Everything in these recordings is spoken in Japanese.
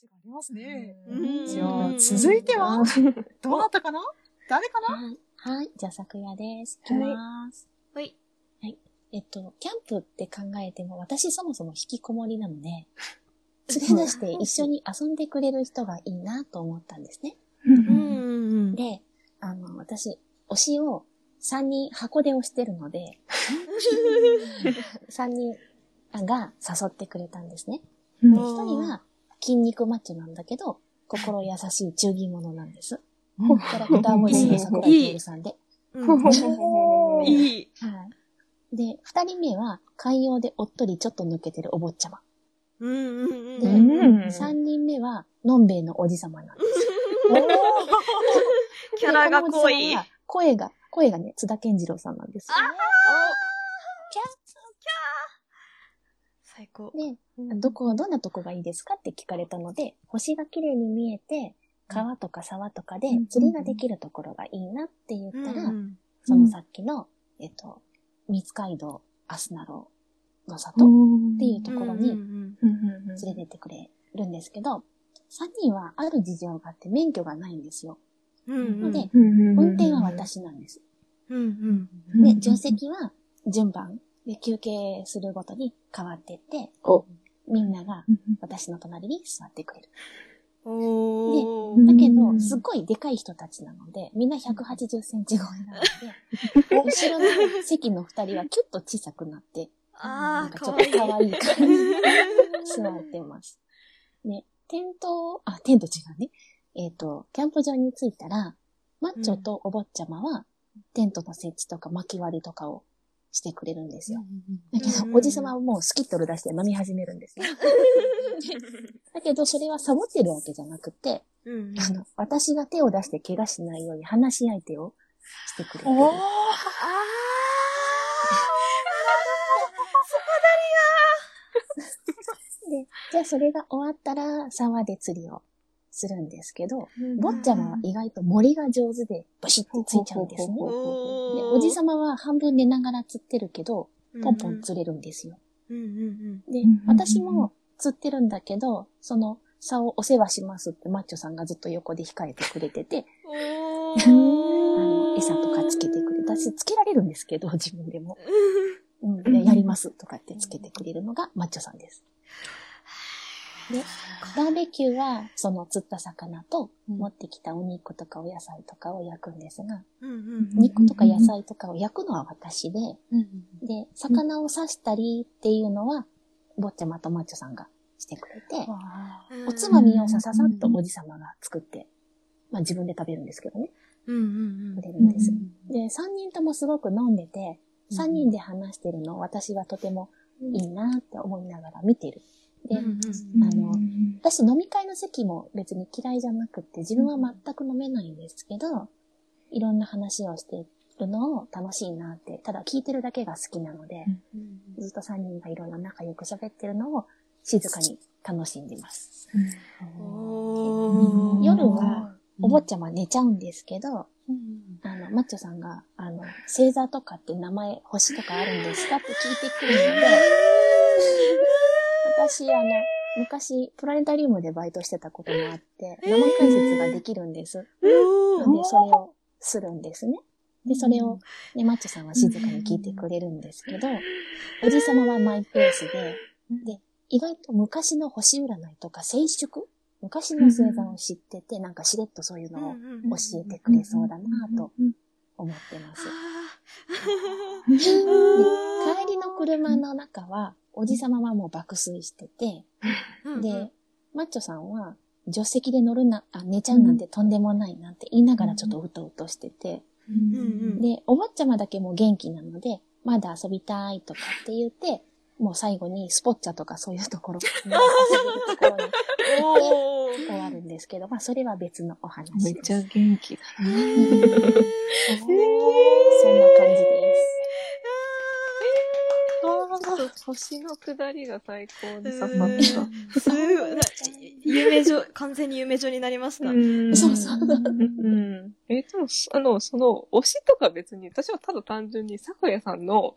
話がありますね。うんじゃあ、続いては、どうなったかな？誰かな？はい。はい。じゃあ、昨夜です。いきます。はい。えっと、キャンプって考えても、私そもそも引きこもりなので、連れ出して一緒に遊んでくれる人がいいなと思ったんですね。うん。で、あの、私、推しを3人箱で推してるので、3人が誘ってくれたんですね。でうん1人は筋肉マッチョなんだけど、心優しい中義者なんです。キャラクターボイスの桜井徹さんで。うんいい。はい。で、二人目は、寛容でおっとりちょっと抜けてるお坊ちゃま。うんうんで、三人目は、のんべえのおじさまなんです。キャラが濃い声が、声がね、津田健次郎さんなんです。最高。で、どこ、どんなとこがいいですかって聞かれたので、星が綺麗に見えて、川とか沢とかで釣りができるところがいいなって言ったら、うんそのさっきの、えっと、三街道アスナロの里っていうところにうん連れてってくれるんですけど、3人はある事情があって免許がないんですよ。ので、運運転は。私なんです。で、助手席は順番で休憩するごとに変わってって、おみんなが私の隣に座ってくれる。おー。だけど、うんすっごいでかい人たちなので、みんな180センチ超えなので、後ろの席の2人はキュッと小さくなって、なんかちょっかわいい。と可愛い感じで座ってます。ね、テント、あ、テント違うね。えっ、と、キャンプ場に着いたら、マッチョとお坊ちゃまは、テントの設置とか薪割りとかをしてくれるんですよ。だけど、うんおじさまはもうスキットル出して飲み始めるんですね。だけど、それはサボってるわけじゃなくて、うんあの、私が手を出して怪我しないように話し相手をしてくれてる。おーあ で、じゃあそれが終わったら沢で釣りをするんですけど、坊ちゃまは意外と森が上手でブシッてついちゃうんですね。で、おじさまは半分寝ながら釣ってるけど、ポンポン釣れるんですよ。うんうんでうん、私も釣ってるんだけど、その竿をお世話しますってマッチョさんがずっと横で控えてくれてて、おあの、餌とかつけてくれたし、つけられるんですけど、自分でも。うん、でやりますとかってつけてくれるのがマッチョさんです。で、バーベキューは、その釣った魚と、持ってきたお肉とかお野菜とかを焼くんですが、肉とか野菜とかを焼くのは私で、で、魚を刺したりっていうのは、坊ちゃまとマッチョさんがしてくれて、うんおつまみをさささっとおじさまが作って、まあ自分で食べるんですけどね、くれるんです。で、3人ともすごく飲んでて、3人で話してるのを私はとてもいいなって思いながら見てる。で、うんあの私飲み会の席も別に嫌いじゃなくって、自分は全く飲めないんですけど、いろんな話をしてるのを楽しいなって、ただ聞いてるだけが好きなので、ずっと3人がいろいろ仲良く喋ってるのを静かに楽しんでます。夜は、お坊ちゃま寝ちゃうんですけど、あの、マッチョさんが、あの、星座とかって名前、星とかあるんですかって聞いてくるので、私、あの、昔、プラネタリウムでバイトしてたこともあって、生解説ができるんです。おーなんで、それをするんですね。で、それを、ね、マッチョさんは静かに聞いてくれるんですけど、おじさまはマイペースで、で、意外と昔の星占いとか静粛昔の星座を知ってて、なんかしれっとそういうのを教えてくれそうだなと思ってます。で帰りの車の中は、おじさまはもう爆睡してて、で、マッチョさんは、助手席で乗るな、あ、寝ちゃうなんてとんでもないなんて言いながらちょっとうとうとしてて、で、お坊ちゃまだけもう元気なので、まだ遊びたいとかって言って、もう最後にスポッチャとかそういうところ、遊べるところに終わるんですけど、まあそれは別のお話です。めっちゃ元気だ。そんな感じです。星の下りが最高に刺さうんった。すごいな夢女、完全に夢女になりました。んそうそううん。え、でも、あの、その、推しとか別に、私はただ単純に、咲夜さんの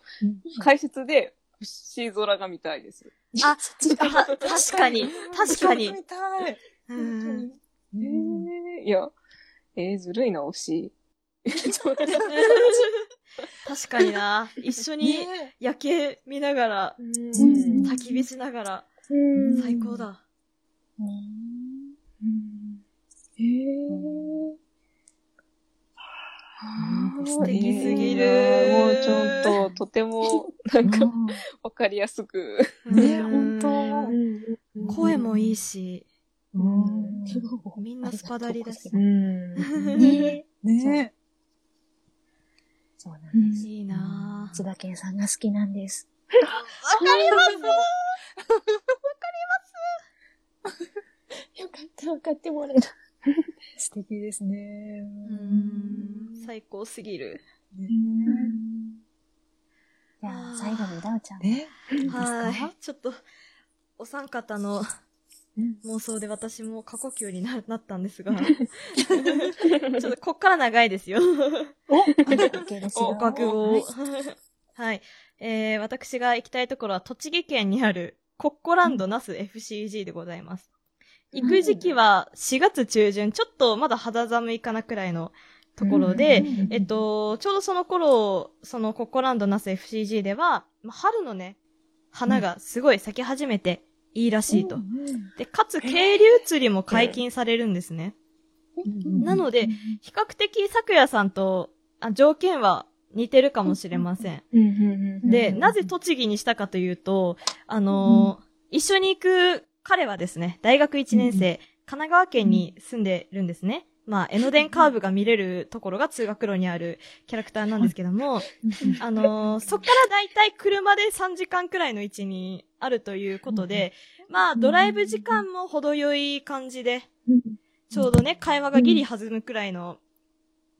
解説で、星空が見たいです。あ、あ確かに、確かに。見たい。うん。えー、いや、えー、ずるいな、推し。確かにな。一緒にね。夜景見ながら、うん。焚き火しながら、うん。最高だ。ねえー。素敵すぎる。えーもうちょっと、とても、なんか、うん。わかりやすく。ねうん。本声もいいし、うん。みんなスパダリだし。ん。ね。ねそうなんです。いいなぁ。津田健さんが好きなんです。わかり よかった、分かってもらえた。素敵ですね。うん。最高すぎる。ねじゃあ、最後にダウちゃん。ねいいですか？はい。ちょっと、お三方のうん妄想で私も過呼吸にななったんですが、ちょっとこっから長いですよ。お、覚悟をはい。はい。えー、私が行きたいところは栃木県にあるコッコランドナス FCG でございます。行く時期は4月中旬、ちょっとまだ肌寒いかなくらいのところで、えっと、ちょうどその頃、そのコッコランドナス FCG では、まあ春のね、花がすごい咲き始めていいらしいと。で、かつ、渓流釣りも解禁されるんですね。なので、比較的、昨夜さんと、あ条件は似てるかもしれません。で、なぜ栃木にしたかというと、あのー一緒に行く彼はですね、大学1年生、神奈川県に住んでるんですね。まあ、江ノ電カーブが見れるところが通学路にあるキャラクターなんですけども、あのーそっからだいたい車で3時間くらいの位置にあるということで、まあ、ドライブ時間も程よい感じで、ちょうどね、会話がギリ弾むくらいの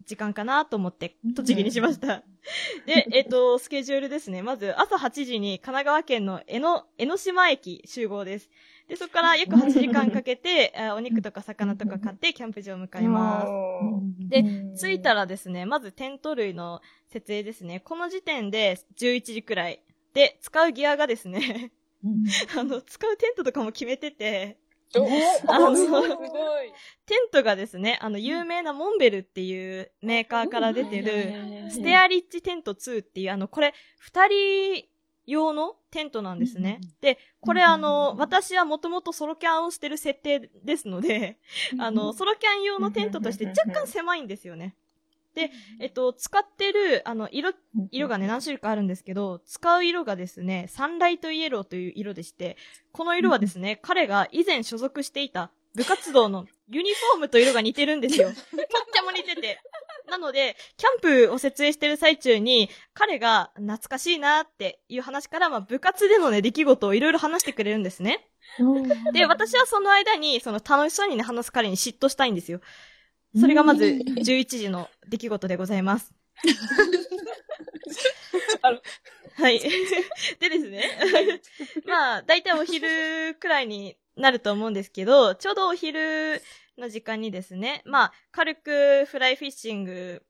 時間かなと思って、栃木にしました。で、えっ、と、スケジュールですね。まず、朝8時に神奈川県の江ノ、江ノ島駅集合です。で、そこから約8時間かけて、あお肉とか魚とか買ってキャンプ場向かいます。で、着いたらですね、まずテント類の設営ですね。この時点で11時くらい。で、使うギアがですね、あの、使うテントとかも決めてて、あのすごい。テントがですね、あの、有名なモンベルっていうメーカーから出てる、ステアリッチテント2っていう、あの、これ、二人用のテントなんですね。で、これあの、私はもともとソロキャンをしてる設定ですので、あの、ソロキャン用のテントとして若干狭いんですよね。で、えっと、使ってる、あの、色、色がね、何種類かあるんですけど、使う色がですね、サンライトイエローという色でして、この色はですね、彼が以前所属していた部活動のユニフォームと色が似てるんですよ。とっても似てて。なので、キャンプを設営してる最中に、彼が懐かしいなっていう話から、まあ、部活でのね、出来事をいろいろ話してくれるんですね。で、私はその間に、その楽しそうにね、話す彼に嫉妬したいんですよ。それがまず、11時の出来事でございます。はい。でですね。まあ、だいたいお昼くらいになると思うんですけど、ちょうどお昼の時間にですね、まあ、軽くフライフィッシング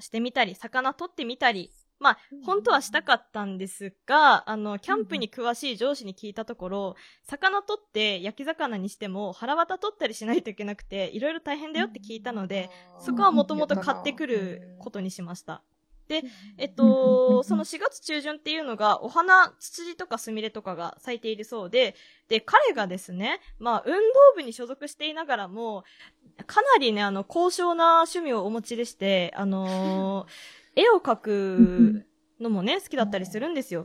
してみたり、魚取ってみたり、まあ、本当はしたかったんですが、あの、キャンプに詳しい上司に聞いたところ、魚取って焼き魚にしても腹渡取ったりしないといけなくて、いろいろ大変だよって聞いたので、そこはもともと買ってくることにしました。で、えっと、その4月中旬っていうのが、お花、ツツジとかスミレとかが咲いているそうで、で、彼がですね、まあ、運動部に所属していながらも、かなりね、あの、高尚な趣味をお持ちでして、あのー 絵を描くのもね、好きだったりするんですよ。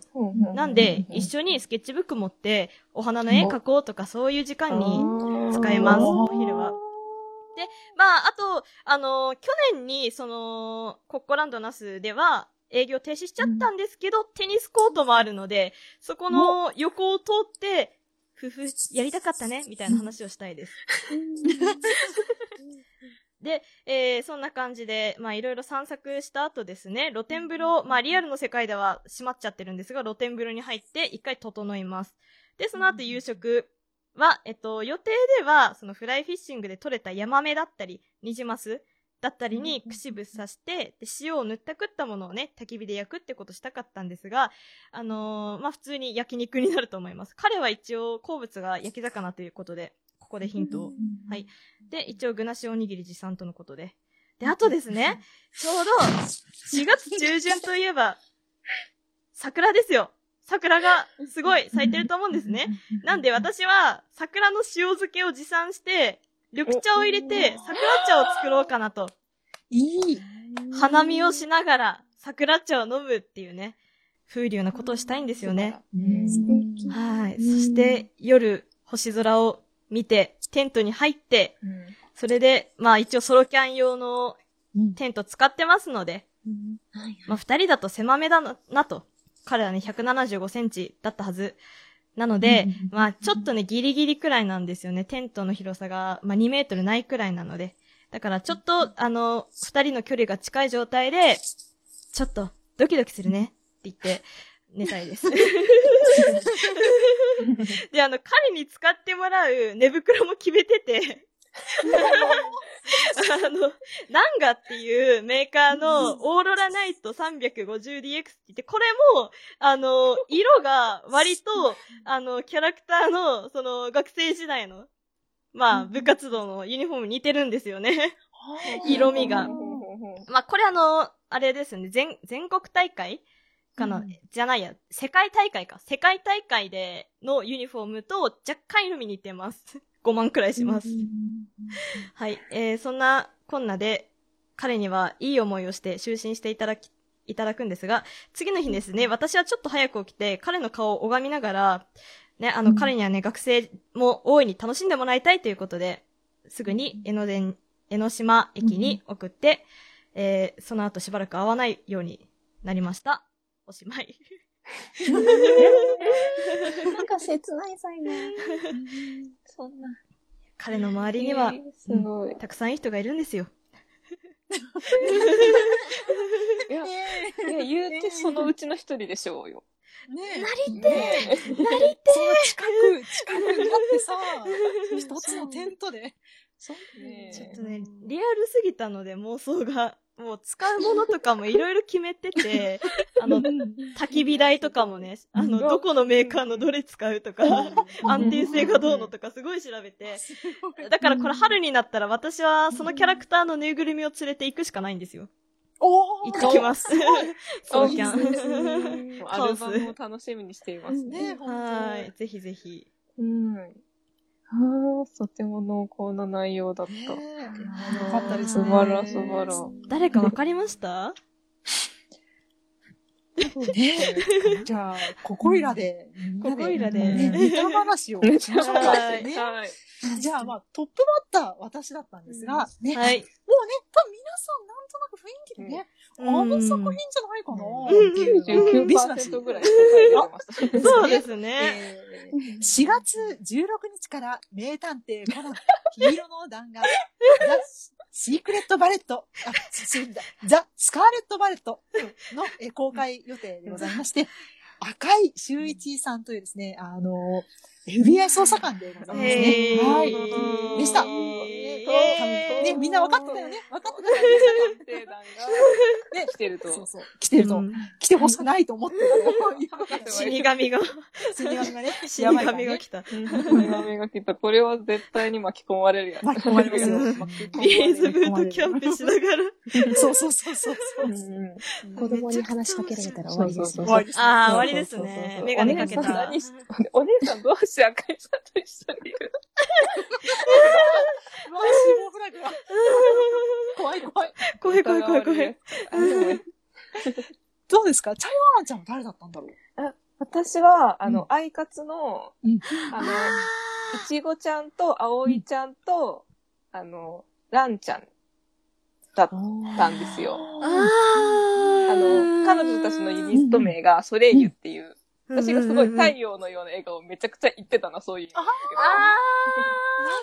なんで、一緒にスケッチブック持って、お花の絵描こうとか、そういう時間に使えます、お昼は。で、まあ、あと、あの、去年に、その、コッコランドナスでは、営業停止しちゃったんですけど、テニスコートもあるので、そこの横を通って、ふふ、やりたかったね、みたいな話をしたいです。で、えー、そんな感じで、まあ、いろいろ散策した後ですね、露天風呂、まあ、リアルの世界では閉まっちゃってるんですが、露天風呂に入って、一回整います。で、その後夕食は、えっと、予定では、そのフライフィッシングで取れたヤマメだったり、ニジマスだったりに串ぶっ刺して、で、塩を塗ったくったものをね、焚き火で焼くってことしたかったんですが、あのーまあ、普通に焼肉になると思います。彼は一応好物が焼き魚ということで、こでヒントを。はい。で、一応、具なしおにぎり持参とのことで。で、あとですね、ちょうど、4月中旬といえば、桜ですよ。桜がすごい咲いてると思うんですね。なんで私は、桜の塩漬けを持参して、緑茶を入れて、桜茶を作ろうかなと。いい。花見をしながら、桜茶を飲むっていうね、風流なことをしたいんですよね。素敵。はい。そして、夜、星空を見て、テントに入って、うんそれで、まあ一応ソロキャン用のうんテント使ってますので、はいまあ二人だと狭めだな、なと。彼はね、175センチだったはず。なので、うんまあちょっとね、ギリギリくらいなんですよね。テントの広さが、まあ2メートルないくらいなので。だからちょっと、あの、二人の距離が近い状態で、ちょっと、ドキドキするね。って言って、寝たいです。で、あの、彼に使ってもらう寝袋も決めてて、あの、ナンガっていうメーカーのオーロラナイト 350DX って言って、これも、あの、色が割と、あの、キャラクターの、その、学生時代の、まあ、部活動のユニフォームに似てるんですよね。色味が。まあ、これあの、あれですよね、全、全国大会かな、じゃないや、世界大会か。世界大会でのユニフォームと若干色味似てます。5万くらいします。はい。えー、そんなこんなで、彼にはいい思いをして就寝していただき、いただくんですが、次の日ですね、私はちょっと早く起きて、彼の顔を拝みながら、ね、あの、彼にはね、学生も大いに楽しんでもらいたいということで、すぐに江ノ電、江ノ島駅に送って、えー、その後しばらく会わないようになりました。おしまい。なんか切ない才能。そんな。彼の周りにはえ、ーすごい。たくさんいい人がいるんですよ。いや、いや言うてそのうちの一人でしょうよ。ねなりてえそんな近く、近くになってさ、一つのテントで。そうねえちょっとね、リアルすぎたので妄想が、もう使うものとかもいろいろ決めてて、あの、焚き火台とかもね、あの、どこのメーカーのどれ使うとか、安定性がどうのとかすごい調べて、だからこれ春になったら私はそのキャラクターのぬいぐるみを連れて行くしかないんですよ。お行ってきます。ソロ キャン。もう アルバムを楽しみにしていますね。ねはい。ぜひぜひ。うん。ああ、とても濃厚な内容だった。ねよかったですね。素晴ら素晴ら。誰かわかりました？ねじゃあ、ここいらで、ここいらでねネタ話をしましょうか。はい。じゃあ、まあ、トップバッター、私だったんですが、ね。はい。もうね、多分皆さん、なんとなく雰囲気でね、あの作品じゃないかなっていうビジネス99%ぐらい答え出てました。そうですね。えー4月16日から名探偵コナン、黄色の弾丸、ザ・シークレット・バレット、あ、すだ The Scarlet Bullet のえー公開予定でございまして、赤井秀一さんというですね、あの、FBI 捜査官でございますへね。ーはい。でした。ね、みんな分かってたよね分かってたよね。探偵団がね来てると。そうそう。来てると、うん来てほしくないと思ってる。死神が、死神がね、死神が来た。手紙が来た。これは絶対に巻き込まれるやつ。巻き込まれますよ。うん巻き込まれるビーズブートキャンプしながら。そうそうそうそうそう。うん子供に話しかけられたら終わりですね。ああ、終わりです。ねメガネかけたお姉さん何。しお姉さんどうして赤井さんと一緒にいるうわ死亡フラグが。怖い怖い。怖い怖い怖い怖い。どうですか？チャイワンちゃんは誰だったんだろう？私は、あうんの、アイカツの、うんあの、いちごちゃんと、あおいちゃんと、あの、ランちゃんだったんですよ。ああの、彼女たちのユニット名がソレイユっていう、私がすごい太はい。陽のような笑顔をめちゃくちゃ言ってたな、そういう意味ああ、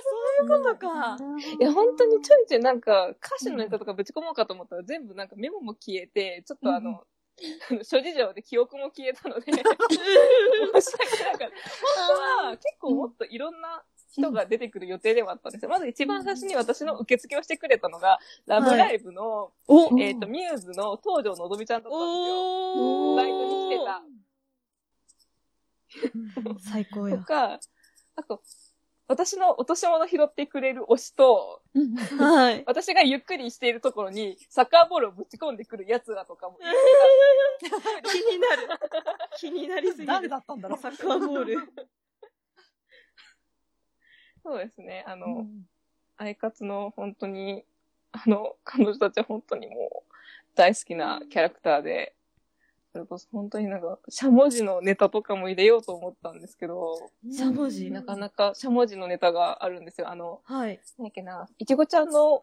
そういうことか。いや、本当にちょいちょいなんか、歌詞のネタとかぶち込もうかと思ったら全部なんかメモも消えて、ちょっとあの、あの諸事情で記憶も消えたので、申し訳なかった。本当は結構もっといろんな人が出てくる予定ではあったんですよ。まず一番最初に私の受付をしてくれたのが、ラブライブの、おえっ、と、ミューズの東條のぞみちゃんだったんですよ。バイトに来てた。最高よ。とか、あと、私の落とし物拾ってくれる推しと、うんはい。私がゆっくりしているところにサッカーボールをぶち込んでくる奴らとかも。気になる。気になりすぎる。誰だったんだろう？サッカーボール。そうですね。あの、うんアイカツの本当に、あの、彼女たちは本当にもう大好きなキャラクターで、それこそ本当になんか、しゃもじのネタとかも入れようと思ったんですけど、しゃもじ？なかなかしゃもじのネタがあるんですよ。あの、はい。なんだっけな、いちごちゃんの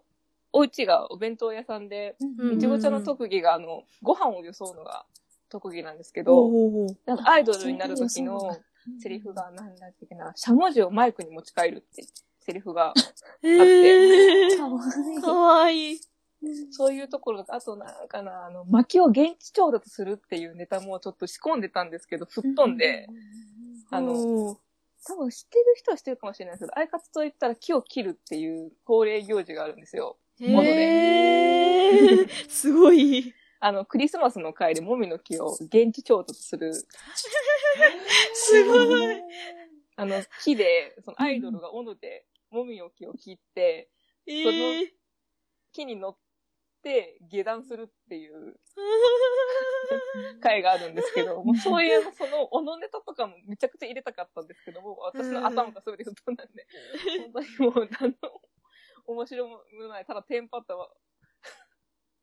お家がお弁当屋さんで、うんいちごちゃんの特技があの、ご飯をよそうのが特技なんですけおど、なんかアイドルになる時のセリフがなんだっけな、しゃもじをマイクに持ち帰るってセリフが、えー、かわいい。かわいい。そういうところが、あとなんかな、あの、薪を現地調達するっていうネタもちょっと仕込んでたんですけど、吹っ飛んで、あの、多分知ってる人は知ってるかもしれないです。けど、アイカツと言ったら木を切るっていう恒例行事があるんですよ。もので。すごい。あの、クリスマスの会でもみの木を現地調達する、すごい。あの、木で、そのアイドルが斧でもみの木を切って、えー、木に乗って下段するっていう 会があるんですけど、もうそういう、その、おのネタとかもめちゃくちゃ入れたかったんですけども、私の頭が全て吹っ飛んだんで、本当にもう、あの、面白もない、ただテンパったわ。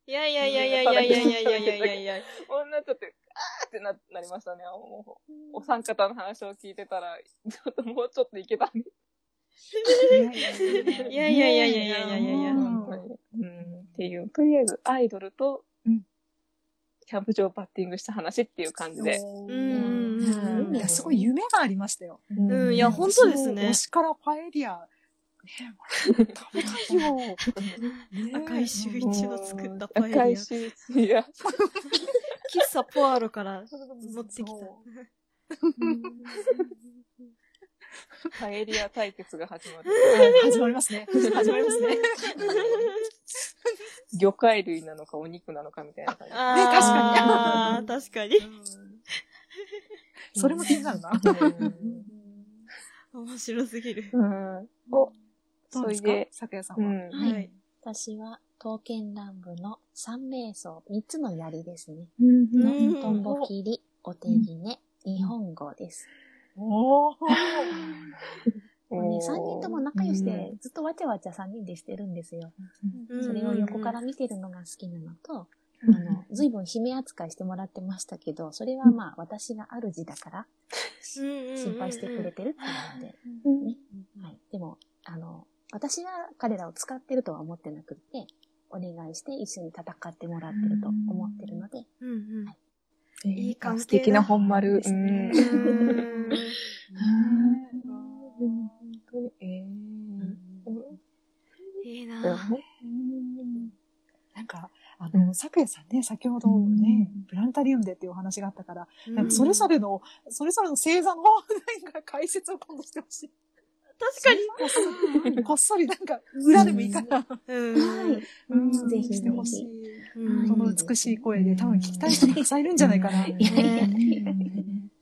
いやいやいやいやいやいやいやいやいやいやいや。女ちょっと、あーってな、なりましたね。もう、お三方の話を聞いてたら、ちょっともうちょっといけたんで。いやいやいやいやいやいやいやいや本当に。うん。っていう、とりあえず、アイドルと、うんキャンプ場バッティングした話っていう感じで。うんいや、すごい夢がありましたよ。うん、いや、本当ですね推。しからパエリア、ねえ、もら食べたいよ。赤い周一の作ったパエリア赤いシーツや。喫茶ポアロから持ってきた。パエリア対決が始まる。はい始まりますね。始まりますね。魚介類なのかお肉なのかみたいな感じ。あー 確かに。それも気になるな。面白すぎる。うん。お、そうれで、酒屋さんは？うん。はいはい。私は、刀剣乱舞の三名奏、三つの槍ですね。うんのトンボ切り、お手ぎね、日本語です。おー。もうね、三人とも仲良しで、ずっとわちゃわちゃ三人でしてるんですよ。それを横から見てるのが好きなのと、あの、随分姫扱いしてもらってましたけど、それはまあ、私が主だから、心心配してくれてるっていうので、ね。はい。でも、あの、私は彼らを使ってるとは思ってなくって、お願いして一緒に戦ってもらってると思ってるので、うんうん。えーいい関係だ。素敵な本丸。ですねうん。本当に、えーいいな。なんか、あの、咲夜さんね、先ほどね、プラネタリウムでっていうお話があったから、なんかそれぞれの、それぞれの星座の、なんか解説を今度してほしい。確かに。こっそり、こっそりなんか、裏でもいいから、うん。はい。うん。ぜひしてほしい。うん。この美しい声で多分聞きたい人たくさんいるんじゃないかな。いやいやいや。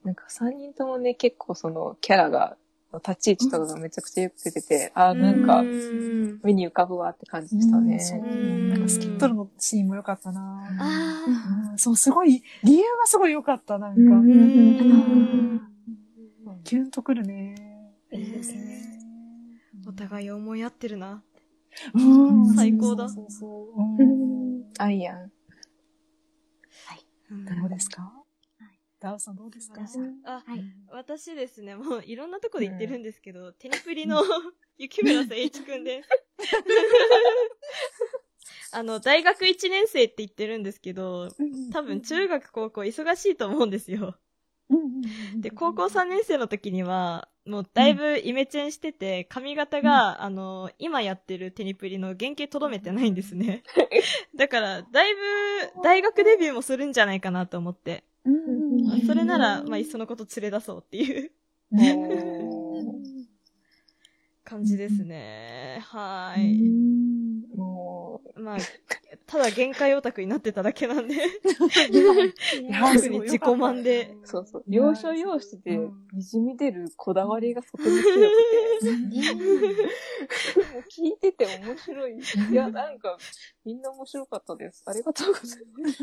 なんか三人ともね、結構そのキャラが、立ち位置とかがめちゃくちゃよく出てて、あーなんかう、ん目に浮かぶわって感じでしたね。なんかスキットルのシーンも良かったな。あうんそう、すごい、理由がすごい良かった、なんか。キュンとくるね。いいですね。お互い思い合ってるな。うん最高だそうそうそううん アイアン。うんどうですか？ダウさんどうですか？あ、はい。私ですね、もういろんなとこで言ってるんですけど、テニプリの雪村誠一くんです。あの、大学1年生って言ってるんですけど、多分中学高校忙しいと思うんですよ。で、高校3年生の時には、もうだいぶイメチェンしてて、髪型が、あの、今やってるテニプリの原型とどめてないんですね。だから、だいぶ大学デビューもするんじゃないかなと思って。うんそれなら、まあ、いっそのこと連れ出そうっていう 感じですね。はーい。もまあ、ただ限界オタクになってただけなんで、特に自己満で。そうそう。要所要所でうん滲み出るこだわりがとても強くて、ねもう聞いてて面白い。いや、なんか、みんな面白かったです。ありがとうございます。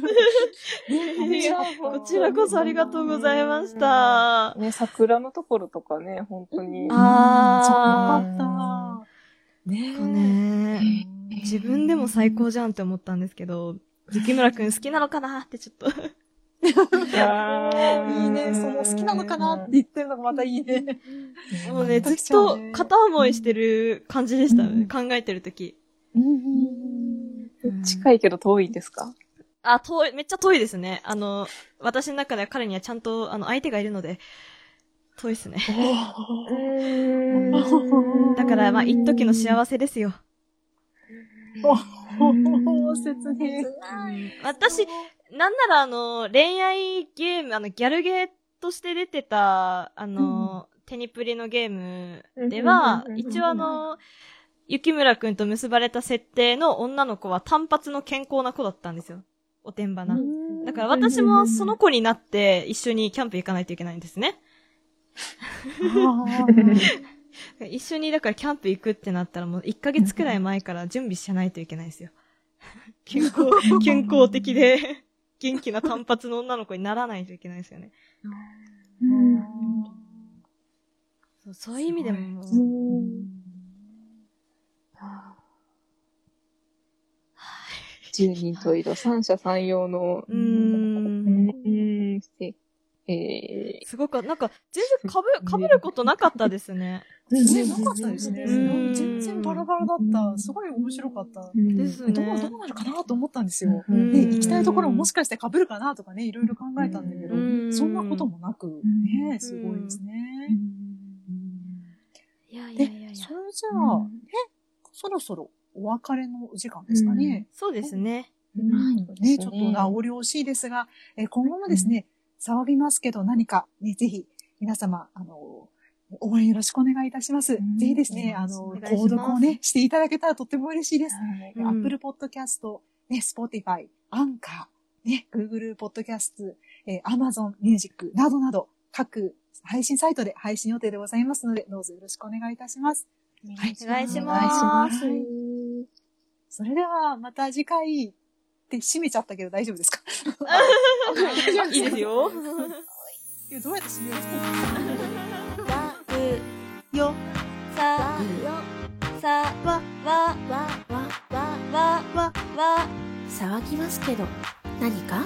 いやこちらこそありがとうございました。ね、桜のところとかね、本当に。あそうよかった。ねー。ね自分でも最高じゃんって思ったんですけど、雪村くん好きなのかな？ってちょっと。いやー。いいね。その好きなのかなって言ってるのがまたいいね。もうね、ずっと片思いしてる感じでした、考えてるとき。近いけど遠いですかあ、遠い、めっちゃ遠いですね。あの、私の中では彼にはちゃん。と、あの、相手がいるので、遠いですね。だから、まあ、一時の幸せですよ。おお切ね私、なんならあの、恋愛ゲーム、あの、ギャルゲーとして出てた、あの、テニプリのゲームではうんうんうんう、ん一応あの、雪村くんと結ばれた設定の女の子は単発の健康な子だったんですよ。おてんばな。だから私もその子になって一緒にキャンプ行かないといけないんですね。一緒にだからキャンプ行くってなったらもう1ヶ月くらい前から準備しないといけないですよ。健康、健康的で元気な単発の女の子にならないといけないですよね。そうそういう意味でも。もう、10人十色、三者三様の、うーん、えすごく、なんか全然かぶ、かぶることなかったですね。ね、なかったですね。うん全然バラバラだった。すごい面白かった。ー、ですどう、ねどうなるかなと思ったんですよ。うんで、行きたいところももしかして被るかなとかね、いろいろ考えたんだけどうん、そんなこともなく、んね、すごいですね。いやいで、それじゃあ、え、そろそろお別れのお時間ですかね。そうですね。ね、ちょっと名残惜しいですが、えー今後もですね、騒ぎますけど何か、ね、ぜひ、皆様、あの、応援よろしくお願いいたします。んぜひですね、あの、お願いします購読をね、していただけたらとっても嬉しいです。うん Apple Podcast、ね、Spotify、Anchor、ね、Google Podcast、えー Amazon Music などなど、各配信サイトで配信予定でございますので、どうぞよろしくお願いいたします。はい。お願いしおます。はいそれでは、また次回って閉めちゃったけど大丈夫ですか？大丈夫いいですよ。どうやって閉めよう？わうよさよさわわわわわわわ騒ぎますけど何か